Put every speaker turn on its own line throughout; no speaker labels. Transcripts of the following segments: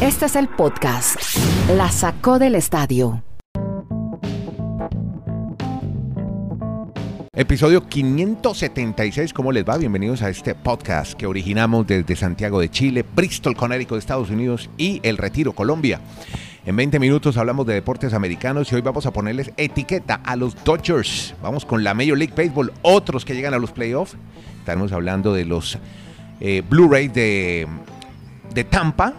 Este es el podcast. La sacó del estadio.
Episodio 576, ¿cómo les va? Bienvenidos a este podcast que originamos desde Santiago de Chile, Bristol, Connecticut, Estados Unidos y El Retiro, Colombia. En 20 minutos hablamos de deportes americanos y hoy vamos a ponerles etiqueta a los Dodgers. Vamos con la Major League Baseball, otros que llegan a los playoffs. Estaremos hablando de los eh, Blu-rays de, de Tampa.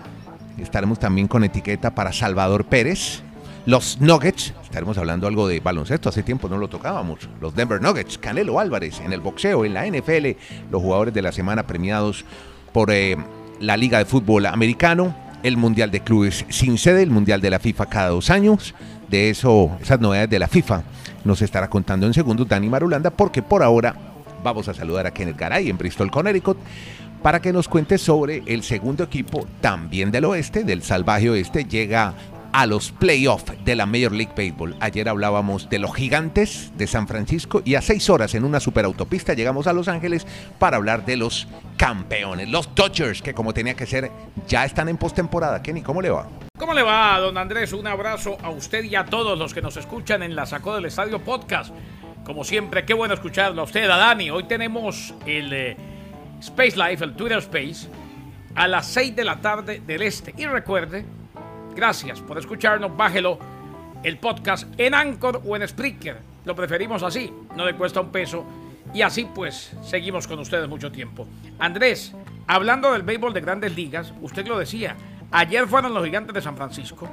Estaremos también con etiqueta para Salvador Pérez. Los Nuggets, estaremos hablando algo de baloncesto, hace tiempo no lo tocábamos. Los Denver Nuggets, Canelo Álvarez en el boxeo, en la NFL, los jugadores de la semana premiados por eh, la Liga de Fútbol Americano, el Mundial de Clubes sin sede, el Mundial de la FIFA cada dos años. De eso, esas novedades de la FIFA nos estará contando en segundos Dani Marulanda, porque por ahora vamos a saludar a Kenneth Garay en Bristol, Connecticut, para que nos cuente sobre el segundo equipo, también del oeste, del salvaje oeste, llega a los playoffs de la Major League Baseball. Ayer hablábamos de los gigantes de San Francisco y a seis horas en una superautopista llegamos a Los Ángeles para hablar de los campeones, los Dodgers, que como tenía que ser, ya están en postemporada. Kenny, ¿cómo le va?
¿Cómo le va, don Andrés? Un abrazo a usted y a todos los que nos escuchan en la Sacó del Estadio Podcast. Como siempre, qué bueno escucharlo a usted, a Dani. Hoy tenemos el eh, Space Life, el Twitter Space, a las 6 de la tarde del este. Y recuerde Gracias por escucharnos. Bájelo el podcast en Anchor o en Spreaker. Lo preferimos así, no le cuesta un peso. Y así pues seguimos con ustedes mucho tiempo. Andrés, hablando del béisbol de grandes ligas, usted lo decía, ayer fueron los gigantes de San Francisco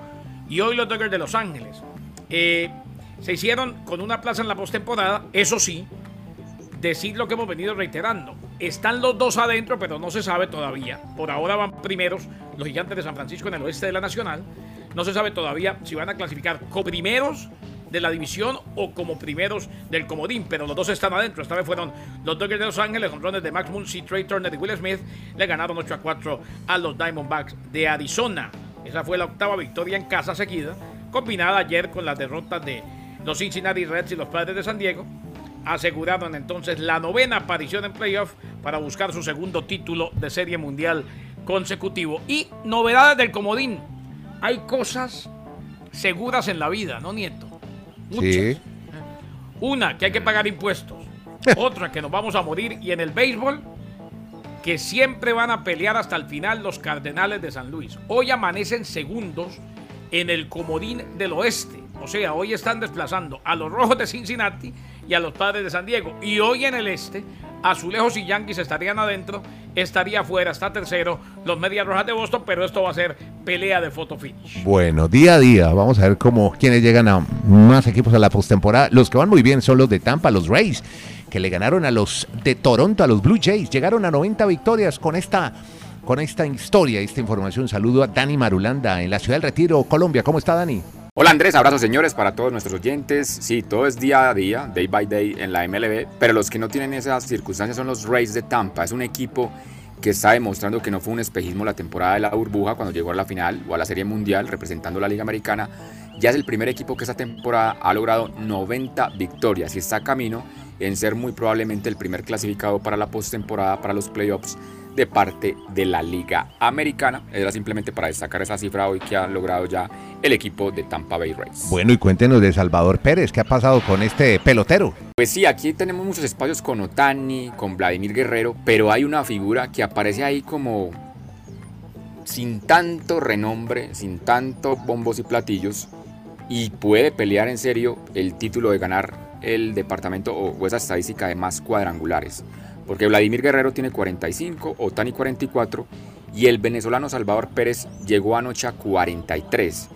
y hoy los Dodgers de Los Ángeles. Eh, se hicieron con una plaza en la postemporada, eso sí, decir lo que hemos venido reiterando. Están los dos adentro, pero no se sabe todavía. Por ahora van primeros los gigantes de San Francisco en el oeste de la Nacional. No se sabe todavía si van a clasificar como primeros de la división o como primeros del comodín, pero los dos están adentro. Esta vez fueron los Dodgers de Los Ángeles, con rones de Max Muncy, Trey Turner y Will Smith. Le ganaron 8 a 4 a los Diamondbacks de Arizona. Esa fue la octava victoria en casa seguida, combinada ayer con las derrotas de los Cincinnati Reds y los Padres de San Diego aseguraron entonces la novena aparición en playoff para buscar su segundo título de serie mundial consecutivo. Y novedades del comodín. Hay cosas seguras en la vida, ¿no, Nieto? Muchas. Una, que hay que pagar impuestos. Otra, que nos vamos a morir. Y en el béisbol, que siempre van a pelear hasta el final los Cardenales de San Luis. Hoy amanecen segundos en el comodín del oeste. O sea, hoy están desplazando a los Rojos de Cincinnati y a los Padres de San Diego. Y hoy en el este, Azulejos y Yankees estarían adentro, estaría afuera, está tercero, los Medias Rojas de Boston, pero esto va a ser pelea de photo finish.
Bueno, día a día, vamos a ver cómo quienes llegan a más equipos a la postemporada. Los que van muy bien son los de Tampa, los Rays, que le ganaron a los de Toronto, a los Blue Jays, llegaron a 90 victorias con esta con esta historia, esta información. Saludo a Dani Marulanda en la ciudad del Retiro, Colombia. ¿Cómo está Dani?
Hola Andrés, abrazos señores para todos nuestros oyentes. Sí, todo es día a día, day by day en la MLB, pero los que no tienen esas circunstancias son los Rays de Tampa. Es un equipo que está demostrando que no fue un espejismo la temporada de la burbuja cuando llegó a la final o a la Serie Mundial representando la Liga Americana. Ya es el primer equipo que esta temporada ha logrado 90 victorias y está a camino en ser muy probablemente el primer clasificado para la postemporada, para los playoffs de parte de la Liga Americana. Era simplemente para destacar esa cifra hoy que ha logrado ya el equipo de Tampa Bay Rays.
Bueno, y cuéntenos de Salvador Pérez, ¿qué ha pasado con este pelotero?
Pues sí, aquí tenemos muchos espacios con Otani, con Vladimir Guerrero, pero hay una figura que aparece ahí como sin tanto renombre, sin tanto bombos y platillos, y puede pelear en serio el título de ganar el departamento o, esa estadística de más cuadrangulares porque Vladimir Guerrero tiene 45, Otani 44 y el venezolano Salvador Pérez llegó anoche a 43.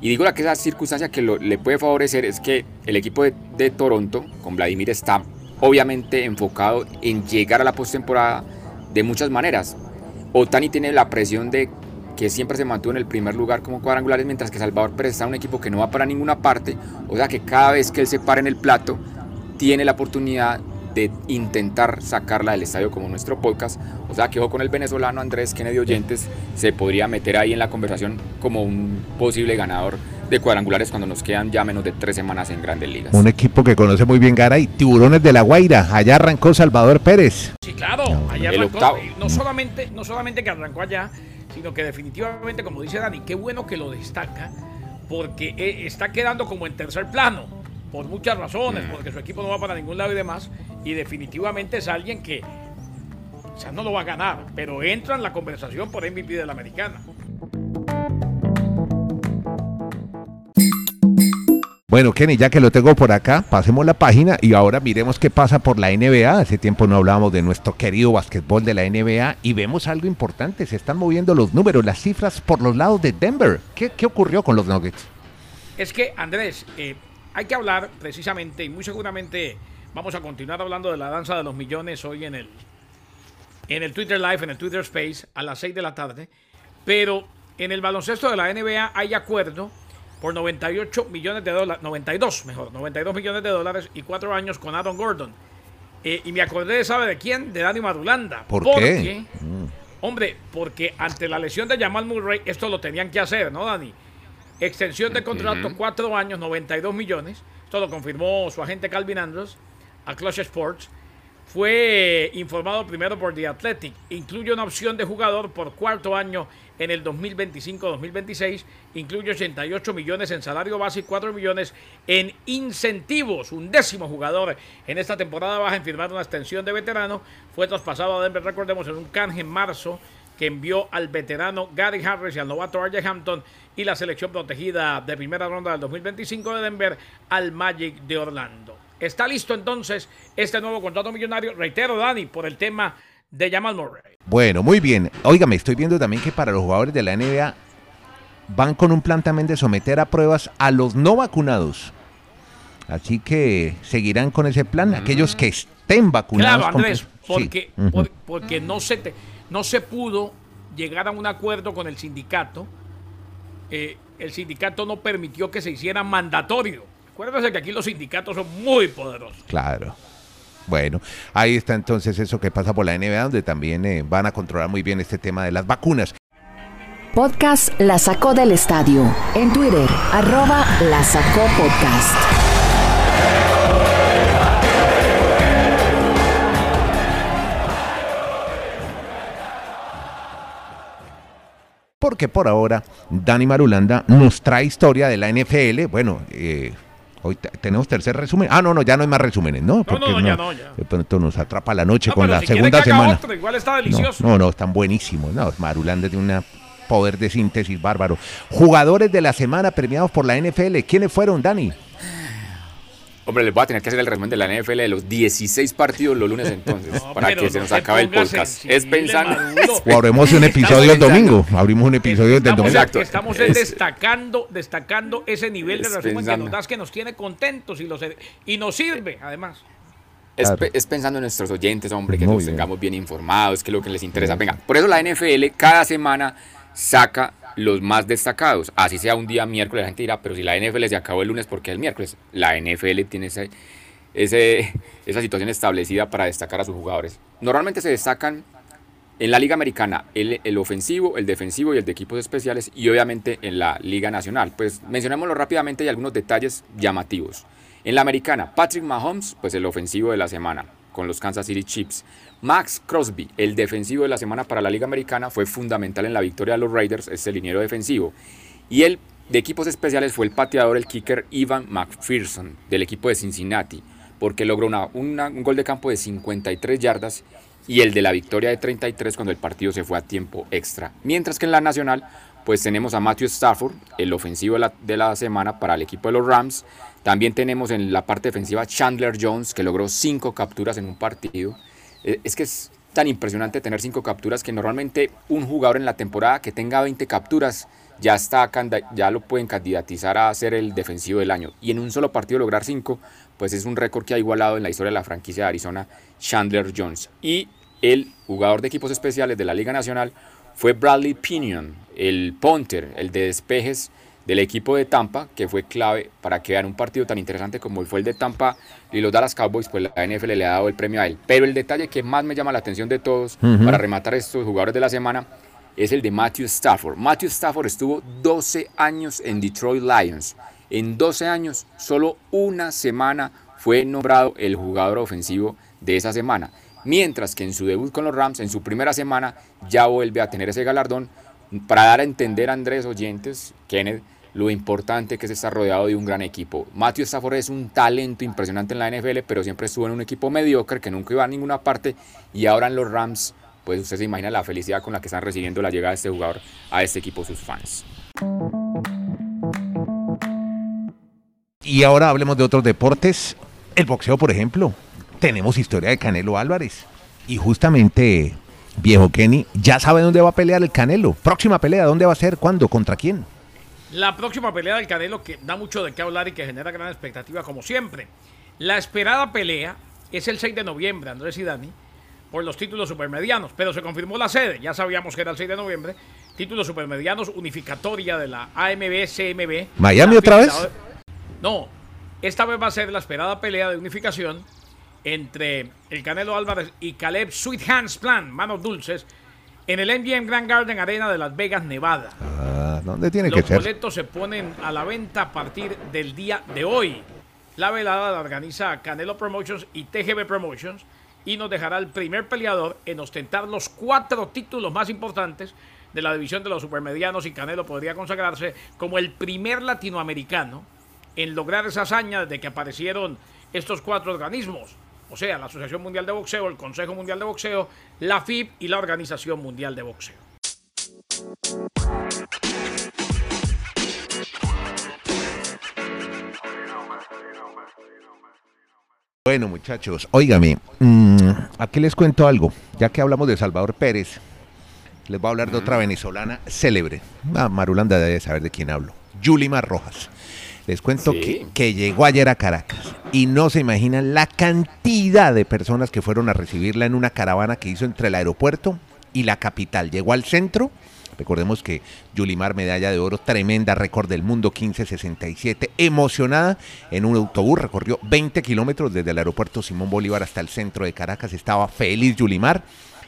Y digo la que esa circunstancia que le puede favorecer es que el equipo de, Toronto con Vladimir está obviamente enfocado en llegar a la postemporada de muchas maneras. Otani tiene la presión de que siempre se mantuvo en el primer lugar como cuadrangulares, mientras que Salvador Pérez está en un equipo que no va para ninguna parte. O sea que cada vez que él se para en el plato, tiene la oportunidad de intentar sacarla del estadio como nuestro podcast. O sea, que ojo con el venezolano Andrés Kennedy Oyentes, se podría meter ahí en la conversación como un posible ganador de cuadrangulares cuando nos quedan ya menos de tres semanas en grandes ligas.
Un equipo que conoce muy bien Garay, Tiburones de la Guaira, allá arrancó Salvador Pérez.
Sí, claro, allá arrancó, no solamente, no solamente que arrancó allá, sino que definitivamente, como dice Dani, qué bueno que lo destaca, porque eh, está quedando como en tercer plano, por muchas razones, porque su equipo no va para ningún lado y demás, y definitivamente es alguien que, o sea, no lo va a ganar, pero entra en la conversación por MVP de la americana.
Bueno, Kenny, ya que lo tengo por acá, pasemos la página y ahora miremos qué pasa por la NBA. Hace tiempo no hablábamos de nuestro querido básquetbol de la NBA y vemos algo importante. Se están moviendo los números, las cifras por los lados de Denver. ¿Qué, qué ocurrió con los Nuggets?
Es que, Andrés, eh, hay que hablar precisamente y muy seguramente vamos a continuar hablando de la danza de los millones hoy en el, en el Twitter Live, en el Twitter Space, a las 6 de la tarde. Pero en el baloncesto de la NBA hay acuerdo por 98 millones de dólares, 92 mejor, 92 millones de dólares y cuatro años con Aaron Gordon. Eh, y me acordé, ¿sabe de quién? De Dani Madulanda.
¿Por
porque,
qué?
Hombre, porque ante la lesión de Jamal Murray, esto lo tenían que hacer, ¿no, Dani? Extensión de contrato, cuatro años, 92 millones. Esto lo confirmó su agente Calvin Andrews a Clutch Sports. Fue informado primero por The Athletic. Incluye una opción de jugador por cuarto año en el 2025-2026. Incluye 88 millones en salario base y 4 millones en incentivos. Un décimo jugador en esta temporada baja en firmar una extensión de veterano. Fue traspasado a Denver, recordemos, en un canje en marzo que envió al veterano Gary Harris y al novato R.J. Hampton y la selección protegida de primera ronda del 2025 de Denver al Magic de Orlando. Está listo entonces este nuevo contrato millonario, reitero Dani, por el tema de Jamal Murray.
Bueno, muy bien. Óigame, estoy viendo también que para los jugadores de la NBA van con un plan también de someter a pruebas a los no vacunados. Así que seguirán con ese plan aquellos que estén vacunados.
Claro, Andrés, porque, por- porque no, se te- no se pudo llegar a un acuerdo con el sindicato. Eh, el sindicato no permitió que se hiciera mandatorio. Acuérdense que aquí los sindicatos son muy poderosos.
Claro. Bueno, ahí está entonces eso que pasa por la NBA, donde también eh, van a controlar muy bien este tema de las vacunas.
Podcast La Sacó del Estadio. En Twitter, arroba La Sacó Podcast.
Porque por ahora Dani Marulanda nos trae historia de la NFL. Bueno, eh, hoy te- tenemos tercer resumen. Ah, no, no, ya no hay más resúmenes, ¿no? Porque
no, ya no, ya.
De pronto nos atrapa la noche
No,
con la
si
segunda semana.
otro, igual está
No,
delicioso.
no, no, están buenísimos. No, Marulanda tiene un poder de síntesis bárbaro. Jugadores de la semana premiados por la NFL. ¿Quiénes fueron, Dani?
Hombre, les voy a tener que hacer el resumen de la NFL de los 16 partidos los lunes entonces,
No,
para que se
no
nos acabe el podcast. Es pensando...
O abrimos un episodio el domingo. Abrimos un episodio del domingo.
Exacto.
estamos
Es-
destacando, destacando ese nivel de
Es
resumen que
pensando.
nos das, que nos tiene contentos y, los, y nos sirve, además.
Es,
Claro.
pe- es pensando en nuestros oyentes, hombre, que
Muy bien.
tengamos bien informados, que es lo que les interesa. Venga, por eso la NFL cada semana saca los más destacados. Así sea un día miércoles, la gente dirá, pero si la NFL se acabó el lunes, ¿por qué el miércoles? La NFL tiene ese, ese- esa situación establecida para destacar a sus jugadores. Normalmente se destacan en la Liga Americana el, el ofensivo, el defensivo y el de equipos especiales y obviamente en la Liga Nacional. Pues mencionémoslo rápidamente y algunos detalles llamativos. En la Americana, Patrick Mahomes, pues el ofensivo de la semana con los Kansas City Chiefs. Max Crosby, el defensivo de la semana para la Liga Americana, fue fundamental en la victoria de los Raiders, es el liniero defensivo. Y el de equipos especiales fue el pateador, el kicker Ivan McPherson, del equipo de Cincinnati, porque logró una- un gol de campo de 53 yardas y el de la victoria de 33 cuando el partido se fue a tiempo extra. Mientras que en la nacional, pues tenemos a Matthew Stafford, el ofensivo de la semana para el equipo de los Rams. También tenemos en la parte defensiva Chandler Jones, que logró 5 capturas en un partido. Eh, Es que es tan impresionante tener 5 capturas que normalmente un jugador en la temporada que tenga 20 capturas ya, está, ya lo pueden candidatizar a ser el defensivo del año. Y en un solo partido lograr 5, pues es un récord que ha igualado en la historia de la franquicia de Arizona Chandler Jones. Y el jugador de equipos especiales de la Liga Nacional fue Bradley Pinion, el punter, el de despejes del equipo de Tampa, que fue clave para que vean un partido tan interesante como fue el de Tampa y los Dallas Cowboys, pues la NFL le ha dado el premio a él. Pero el detalle que más me llama la atención de todos para rematar estos jugadores de la semana es el de Matthew Stafford. Matthew Stafford estuvo 12 años en Detroit Lions. En 12 años, solo una semana fue nombrado el jugador ofensivo de esa semana. Mientras que en su debut con los Rams, en su primera semana, ya vuelve a tener ese galardón para dar a entender a Andrés Oyentes, Kenneth, lo importante que es estar rodeado de un gran equipo. Matthew Stafford es un talento impresionante en la NFL, pero siempre estuvo en un equipo mediocre que nunca iba a ninguna parte y ahora en los Rams, pues usted se imagina la felicidad con la que están recibiendo la llegada de este jugador a este equipo sus fans.
Y ahora hablemos de otros deportes. El boxeo, por ejemplo. Tenemos historia de Canelo Álvarez. Y justamente, viejo Kenny, ya sabe dónde va a pelear el Canelo. Próxima pelea, ¿dónde va a ser? ¿Cuándo? ¿Contra quién?
La próxima pelea del Canelo que da mucho de qué hablar y que genera gran expectativa como siempre. La esperada pelea es el 6 de noviembre, Andrés y Dani, por los títulos supermedianos, pero se confirmó la sede, ya sabíamos que era el 6 de noviembre, títulos supermedianos unificatoria de la AMB CMB.
¿Miami otra vez?
No, esta vez va a ser la esperada pelea de unificación entre el Canelo Álvarez y Caleb Sweet Hands Plan, manos dulces, en el MGM Grand Garden Arena de Las Vegas, Nevada.
Ah, ¿Dónde tiene
Los
que ser?
boletos se ponen a la venta a partir del día de hoy. La velada la organiza Canelo Promotions y TGB Promotions y nos dejará el primer peleador en ostentar los cuatro títulos más importantes de la división de los supermedianos y Canelo podría consagrarse como el primer latinoamericano en lograr esa hazaña desde que aparecieron estos cuatro organismos, o sea, la Asociación Mundial de Boxeo, el Consejo Mundial de Boxeo, la FIB y la Organización Mundial de Boxeo.
Bueno, muchachos, óigame, mm, aquí les cuento algo. Ya que hablamos de Salvador Pérez, les voy a hablar de otra venezolana célebre. Ah, Marulanda debe saber de quién hablo. Yulimar Rojas. Les cuento
Sí.
que, que llegó ayer a Caracas y no se imaginan la cantidad de personas que fueron a recibirla en una caravana que hizo entre el aeropuerto y la capital. Llegó al centro. Recordemos que Yulimar, medalla de oro, tremenda récord del mundo, 1567, emocionada en un autobús, recorrió 20 kilómetros desde el aeropuerto Simón Bolívar hasta el centro de Caracas, estaba feliz Yulimar.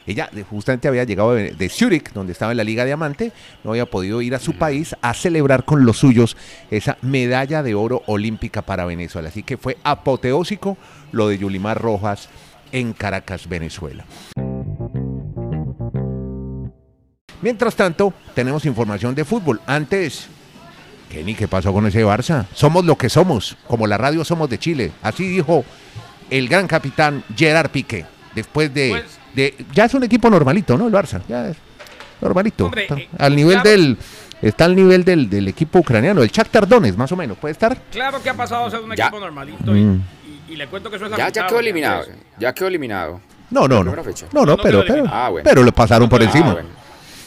Ella eh, justamente había llegado de, de Zurich, donde estaba en la Liga Diamante, no había podido ir a su país a celebrar con los suyos esa medalla de oro olímpica para Venezuela. Así que fue apoteósico lo de Yulimar Rojas en Caracas, Venezuela. Mientras tanto, tenemos información de fútbol. Antes, Kenny, ¿qué pasó con ese Barça? Somos lo que somos, como la radio somos de Chile. Así dijo el gran capitán Gerard Piqué. Después de,
Pues-
de- Ya es un equipo normalito, ¿no? El Barça. Ya es normalito.
Hombre,
Está
eh,
al nivel
claro.
del. Está al nivel del, del equipo ucraniano, el Shakhtar Donetsk, más o menos. ¿Puede estar?
Claro que ha pasado a ser un
Ya.
equipo normalito y,
Mm.
y- y le cuento que eso es
Ya, ya
lamentable,
quedó eliminado, ya quedó eliminado.
No, no,
La
no. No, no,
No, no
pero, pero.
Ah, bueno.
pero lo pasaron por
Ah,
encima.
Ah, bueno.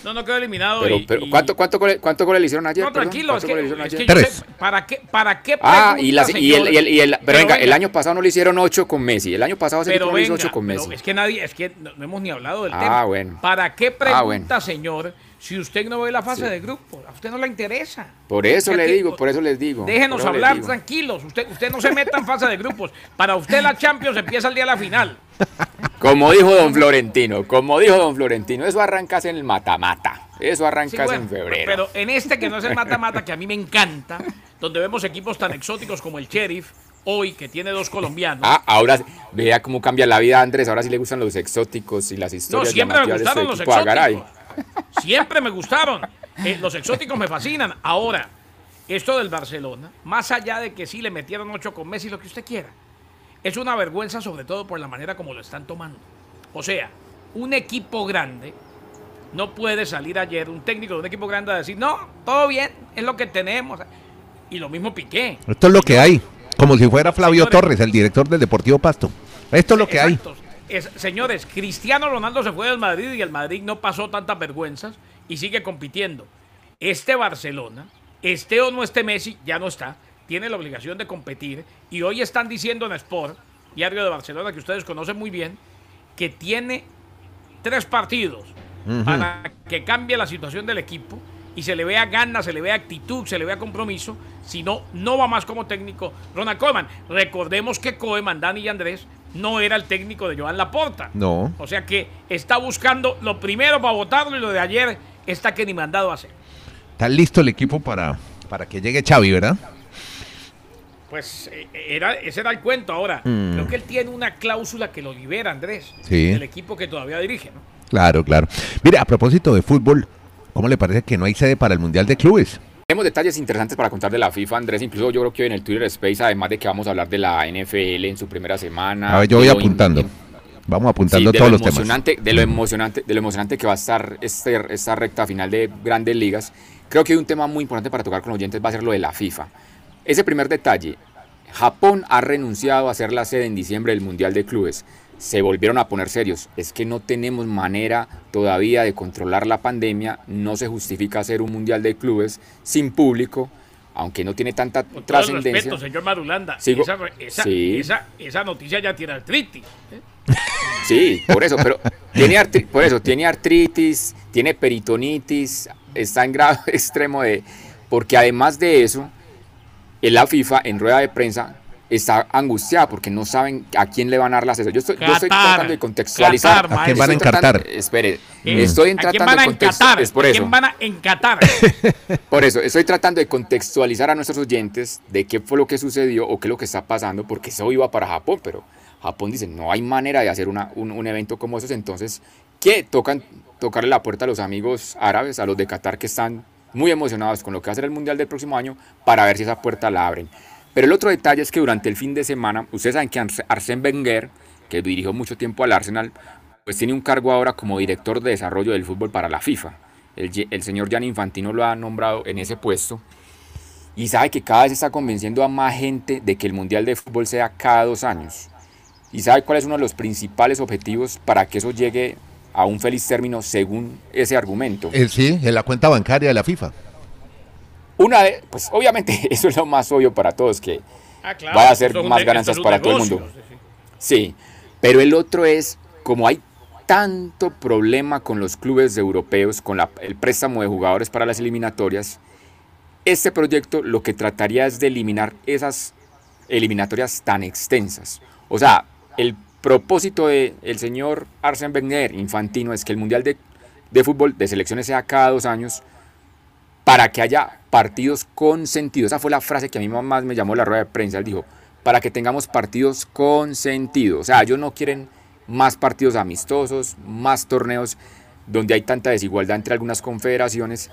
No, no quedó eliminado.
Pero,
y-
pero
y-
¿cuánto, cuánto, gole- ¿cuánto gole le hicieron ayer?
No, tranquilo, es
¿Cuánto
que,
gole le hicieron
es que
Tres.
sé, ¿para qué, para qué
Ah, y,
pregunta,
las- y el, y el- y el- pero, venga, el
venga,
año pasado no le hicieron 8 con Messi. El año pasado no le hizo 8 con
pero
Messi.
es que nadie, es que no, no hemos ni hablado del
Ah,
tema.
bueno.
¿Para qué pregunta,
Ah, bueno.
señor, si usted no ve la fase
Sí.
de grupo? A usted no le interesa.
Por eso le digo, por eso les digo.
Déjenos hablar tranquilos. Usted, usted no se meta en fase de grupos. Para usted la Champions empieza el día de la final.
Como dijo don Florentino, como dijo don Florentino, eso arrancas en el mata-mata. Eso
Sí,
arrancas
bueno,
en febrero.
Pero en este que no es el mata-mata, que a mí me encanta, donde vemos equipos tan exóticos como el Sheriff, hoy que tiene dos colombianos.
Ah, ahora vea cómo cambia la vida, Andrés. Ahora sí le gustan los exóticos y las
no,
historias
siempre me
este
gustaron los exóticos. Siempre me gustaron. Eh, los exóticos me fascinan. Ahora, esto del Barcelona, más allá de que sí le metieron ocho con Messi, lo que usted quiera, es una vergüenza sobre todo por la manera como lo están tomando. O sea, un equipo grande no puede salir ayer, un técnico de un equipo grande, a decir, no, todo bien, es lo que tenemos. Y lo mismo Piqué.
Esto es lo que hay. Como si fuera Flavio. Torres, el director del Deportivo Pasto. Esto es lo que hay.
Es- señores, Cristiano Ronaldo se fue del Madrid y el Madrid no pasó tantas vergüenzas y sigue compitiendo. Este Barcelona, esté o no esté Messi, ya no está, tiene la obligación de competir y hoy están diciendo en Sport, diario de Barcelona que ustedes conocen muy bien, que tiene tres partidos para que cambie la situación del equipo y se le vea ganas, se le vea actitud, se le vea compromiso. Si no, no va más como técnico Ronald Koeman. Recordemos que Koeman, Dani y Andrés no era el técnico de Joan Laporta.
No.
O sea que está buscando lo primero para votarlo y lo de ayer está que ni mandado a hacer.
Está listo el equipo para, para que llegue Xavi, ¿verdad?
Pues eh, era, ese era el cuento ahora.
Mm.
Creo que él tiene una cláusula que lo libera, Andrés,
Sí.
del equipo que todavía dirige. ¿no?
Claro, claro. Mire, a propósito de fútbol, ¿cómo le parece que no hay sede para el Mundial de Clubes?
Tenemos detalles interesantes para contar de la FIFA, Andrés. Incluso yo creo que hoy en el Twitter Space, además de que vamos a hablar de la NFL en su primera semana.
A ver, yo voy apuntando. Vamos apuntando
Sí,
todos
lo
los temas.
De lo emocionante, de lo emocionante que va a estar este, esta recta final de grandes ligas. Creo que un tema muy importante para tocar con los oyentes va a ser lo de la FIFA. Ese primer detalle. Japón ha renunciado a ser la sede en diciembre del Mundial de Clubes. Se volvieron a poner serios. Es que no tenemos manera todavía de controlar la pandemia. No se justifica hacer un Mundial de Clubes sin público, aunque no tiene tanta
Con
trascendencia.
respeto, señor Marulanda,
Sigo-
esa, esa,
Sí.
esa, esa noticia ya tiene artritis. ¿eh?
Sí, por eso, pero tiene artri- por eso tiene artritis, tiene peritonitis, está en grado extremo de porque además de eso, en la FIFA en rueda de prensa está angustiada porque no saben a quién le van a dar la cesión. Yo estoy, yo estoy
Qatar,
tratando de contextualizar.
Qatar,
¿A quién van a encartar?
Espere,
Eh,
estoy
¿A quién
tratando
van a
contextualizar.
encatar?
Es por
¿A
eso.
quién van a encatar?
Por eso, estoy tratando de contextualizar a nuestros oyentes de qué fue lo que sucedió o qué es lo que está pasando, porque eso iba para Japón, pero Japón dice, no hay manera de hacer una- un, un evento como esos, entonces, ¿qué? Tocan tocarle la puerta a los amigos árabes, a los de Qatar que están muy emocionados con lo que va a ser el Mundial del próximo año, para ver si esa puerta la abren. Pero el otro detalle es que durante el fin de semana, ustedes saben que Ars- Arsène Wenger, que dirigió mucho tiempo al Arsenal, pues tiene un cargo ahora como director de desarrollo del fútbol para la FIFA. El, el señor Gianni Infantino lo ha nombrado en ese puesto. Y sabe que cada vez está convenciendo a más gente de que el Mundial de Fútbol sea cada dos años. Y sabe cuál es uno de los principales objetivos para que eso llegue a un feliz término según ese argumento.
Eh, sí, en la cuenta bancaria de la FIFA.
Una de, pues obviamente eso es lo más obvio para todos, que
Ah, claro,
Vaya a ser
esto es un
más ganancias para todo el mundo.
sí,
pero el otro es, como hay tanto problema con los clubes europeos, con la- el préstamo de jugadores para las eliminatorias, este proyecto lo que trataría es de eliminar esas eliminatorias tan extensas. O sea, el propósito del señor Arsène Wenger, Infantino, es que el Mundial de, de Fútbol de selecciones sea cada dos años para que haya partidos con sentido. Esa fue la frase que a mí más me llamó la rueda de prensa. Él dijo, para que tengamos partidos con sentido. O sea, ellos no quieren más partidos amistosos, más torneos donde hay tanta desigualdad entre algunas confederaciones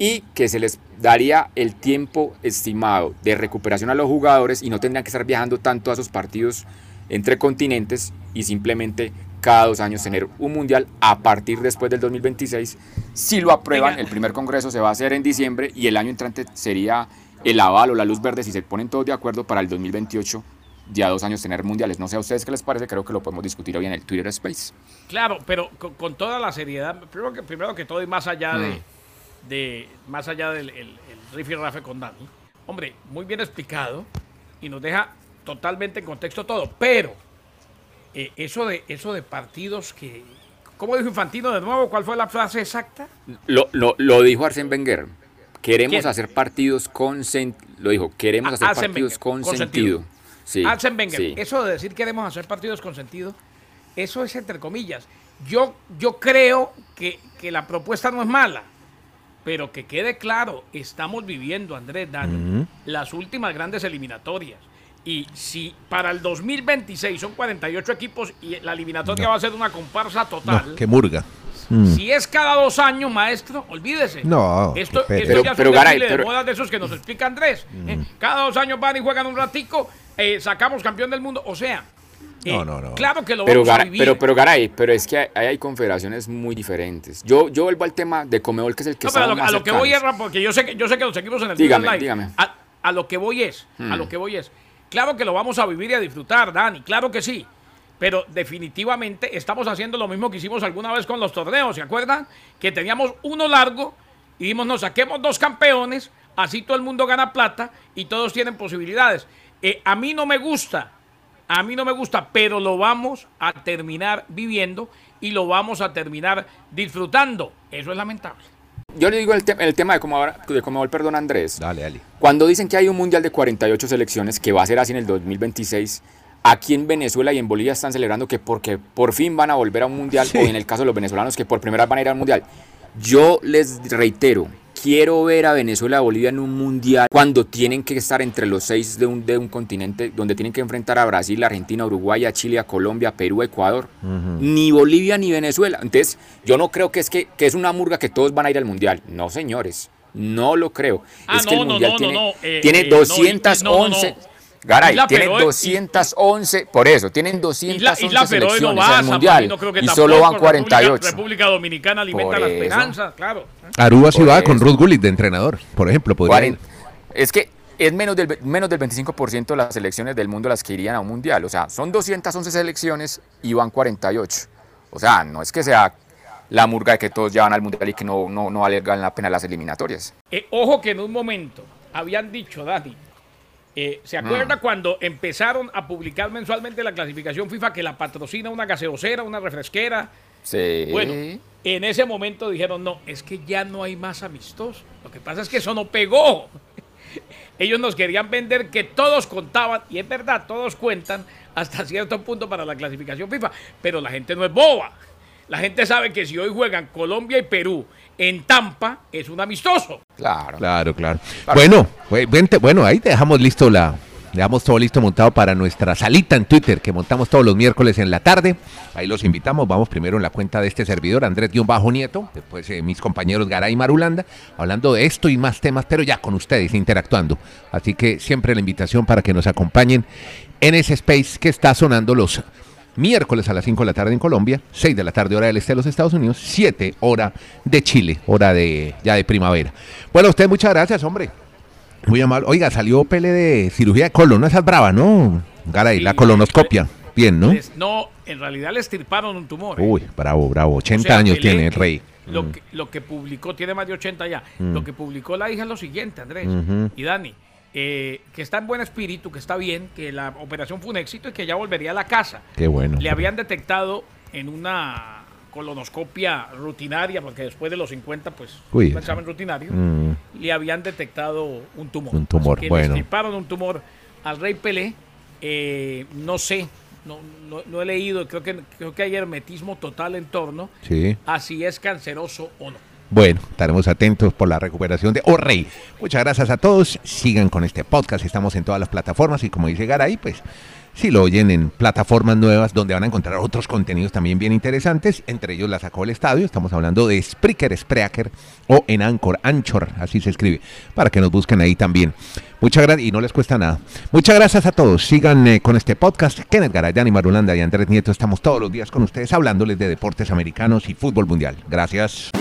y que se les daría el tiempo estimado de recuperación a los jugadores y no tendrían que estar viajando tanto a esos partidos entre continentes y simplemente cada dos años tener un mundial a partir después del 2026. Si lo aprueban, el primer congreso se va a hacer en diciembre y el año entrante sería el aval o la luz verde si se ponen todos de acuerdo para el 2028 ya dos años tener mundiales. No sé a ustedes qué les parece, creo que lo podemos discutir hoy en el Twitter Space.
Claro, pero con, con toda la seriedad, primero que, primero que todo y más allá
Mm.
de, de- más allá del el, el riff y rafe con Dani, hombre, muy bien explicado y nos deja totalmente en contexto todo, pero eh, eso de eso de partidos que ¿Cómo dijo Infantino de nuevo? ¿Cuál fue la frase exacta?
Lo, lo, lo dijo Arsène Wenger. Queremos
¿Quién?
hacer partidos con sen- lo dijo, queremos
Ah,
hacer partidos
Wenger,
con,
con
sentido.
sentido.
Sí,
Arsène Wenger,
sí.
eso de decir queremos hacer partidos con sentido, eso es entre comillas. Yo, yo creo que, que la propuesta no es mala, pero que quede claro, estamos viviendo, Andrés Dani, las últimas grandes eliminatorias. Y si para el 2026 son 48 equipos y la eliminatoria va a ser una comparsa total,
No, que murga.
si es cada dos años, maestro, olvídese.
No,
Esto, esto
pereza.
ya
Pero- pero, Garay,
de
pero-
modas de esos que nos explica Andrés. ¿eh? Cada dos años van y juegan un ratico, eh, sacamos campeón del mundo. O sea, eh,
No, no, no.
claro que lo
Pero,
vamos a
Garay,
vivir.
pero, pero Garay, pero es que hay, hay confederaciones muy diferentes. Yo, yo vuelvo al tema de Comebol, que es el que
No, pero a lo,
más
a lo que voy es, porque yo sé que, yo sé que los equipos en el
Dígame, dígame.
A, a lo que voy es, a lo que voy es, claro que lo vamos a vivir y a disfrutar, Dani, claro que sí. Pero definitivamente estamos haciendo lo mismo que hicimos alguna vez con los torneos, ¿se acuerdan? Que teníamos uno largo y dijimos, nos saquemos dos campeones, así todo el mundo gana plata y todos tienen posibilidades. Eh, a mí no me gusta, a mí no me gusta, pero lo vamos a terminar viviendo y lo vamos a terminar disfrutando. Eso es lamentable.
Yo le digo el, te- el tema de Comebol, de Comebol, perdón Andrés.
Dale, dale.
Cuando dicen que hay un mundial de 48 selecciones que va a ser así en el 2026, aquí en Venezuela y en Bolivia están celebrando que porque por fin van a volver a un mundial,
Sí.
o en el caso de los venezolanos que por primera vez van a ir a un mundial. Yo les reitero quiero ver a Venezuela y Bolivia en un mundial cuando tienen que estar entre los seis de un, de un continente donde tienen que enfrentar a Brasil, Argentina, Uruguay, a Chile, a Colombia, Perú, Ecuador. Ni Bolivia ni Venezuela. Entonces, yo no creo que es que, que es una murga que todos van a ir al mundial. No, señores. No lo creo.
Ah,
es que
no,
el mundial
no,
tiene,
no, eh,
tiene
eh, no,
211.
No, no, no.
Garay,
Isla
tienen
Feroe-
211, por eso, tienen 211
Isla, Isla Feroe no
selecciones
va,
al
San
mundial
Marino creo que
y solo van
República-
48.
República Dominicana alimenta
Por
la
eso.
esperanza, claro.
Aruba sí va con. Ruth Gullit de entrenador, por ejemplo. podría ir.
40. Es que es menos del, menos del 25% de las selecciones del mundo las que irían a un mundial. O sea, son 211 selecciones y van 48. O sea, no es que sea la murga de que todos ya van al mundial y que no, no, no valgan la pena las eliminatorias.
Eh, ojo que en un momento habían dicho, Dani, eh, ¿se acuerda cuando empezaron a publicar mensualmente la clasificación FIFA que la patrocina una gaseosera, una refresquera?
Sí.
Bueno, en ese momento dijeron, no, es que ya no hay más amistosos. Lo que pasa es que eso no pegó. Ellos nos querían vender que todos contaban, y es verdad, todos cuentan hasta cierto punto para la clasificación FIFA, pero la gente no es boba. La gente sabe que si hoy juegan Colombia y Perú en Tampa, es un amistoso.
Claro.
Claro, claro. Bueno, pues, vente- bueno, ahí dejamos listo la, dejamos todo listo montado para nuestra salita en Twitter que montamos todos los miércoles en la tarde. Ahí los invitamos. Vamos primero en la cuenta de este servidor, Andrés Guión Bajo Nieto, después eh, mis compañeros Garay y Marulanda, hablando de esto y más temas, pero ya con ustedes interactuando. Así que siempre la invitación para que nos acompañen en ese space que está sonando los miércoles a las 5 de la tarde en Colombia, 6 de la tarde hora del este de los Estados Unidos, 7 hora de Chile, hora de ya de primavera. Bueno, a usted muchas gracias, hombre. Muy amable. Oiga, salió Pele de cirugía de colon, no esas brava, ¿no? Garay, la colonoscopia. Bien, ¿no?
Les- no, en realidad le estirparon un tumor. ¿eh?
Uy, bravo, bravo. 80
O sea,
años tiene el rey.
Lo,
Mm.
que, lo que publicó, tiene más de 80 ya.
Mm.
Lo que publicó la hija es lo siguiente, Andrés y Dani. Eh, que está en buen espíritu, que está bien, que la operación fue un éxito y que ya volvería a la casa.
Qué bueno.
Le habían detectado en una colonoscopia rutinaria, porque después de los 50, pues,
Uy.
un examen rutinario,
Mm,
le habían detectado un tumor.
Un tumor,
que
bueno.
Le un tumor al rey Pelé. eh, no sé, no, no- no he leído, creo que, creo que hay hermetismo total en torno
sí.
a si es canceroso o no.
Bueno, estaremos atentos por la recuperación de Oh Rey. Muchas gracias a todos. Sigan con este podcast. Estamos en todas las plataformas y como dice Garay, pues si lo oyen en plataformas nuevas donde van a encontrar otros contenidos también bien interesantes, entre ellos la sacó el estadio. Estamos hablando de Spreaker, Spreaker o en Anchor, Anchor, así se escribe, para que nos busquen ahí también. Muchas gracias y no les cuesta nada. Muchas gracias a todos. Sigan eh, con este podcast. Kenneth Garay, Dani Marulanda y Andrés Nieto estamos todos los días con ustedes hablándoles de deportes americanos y fútbol mundial. Gracias.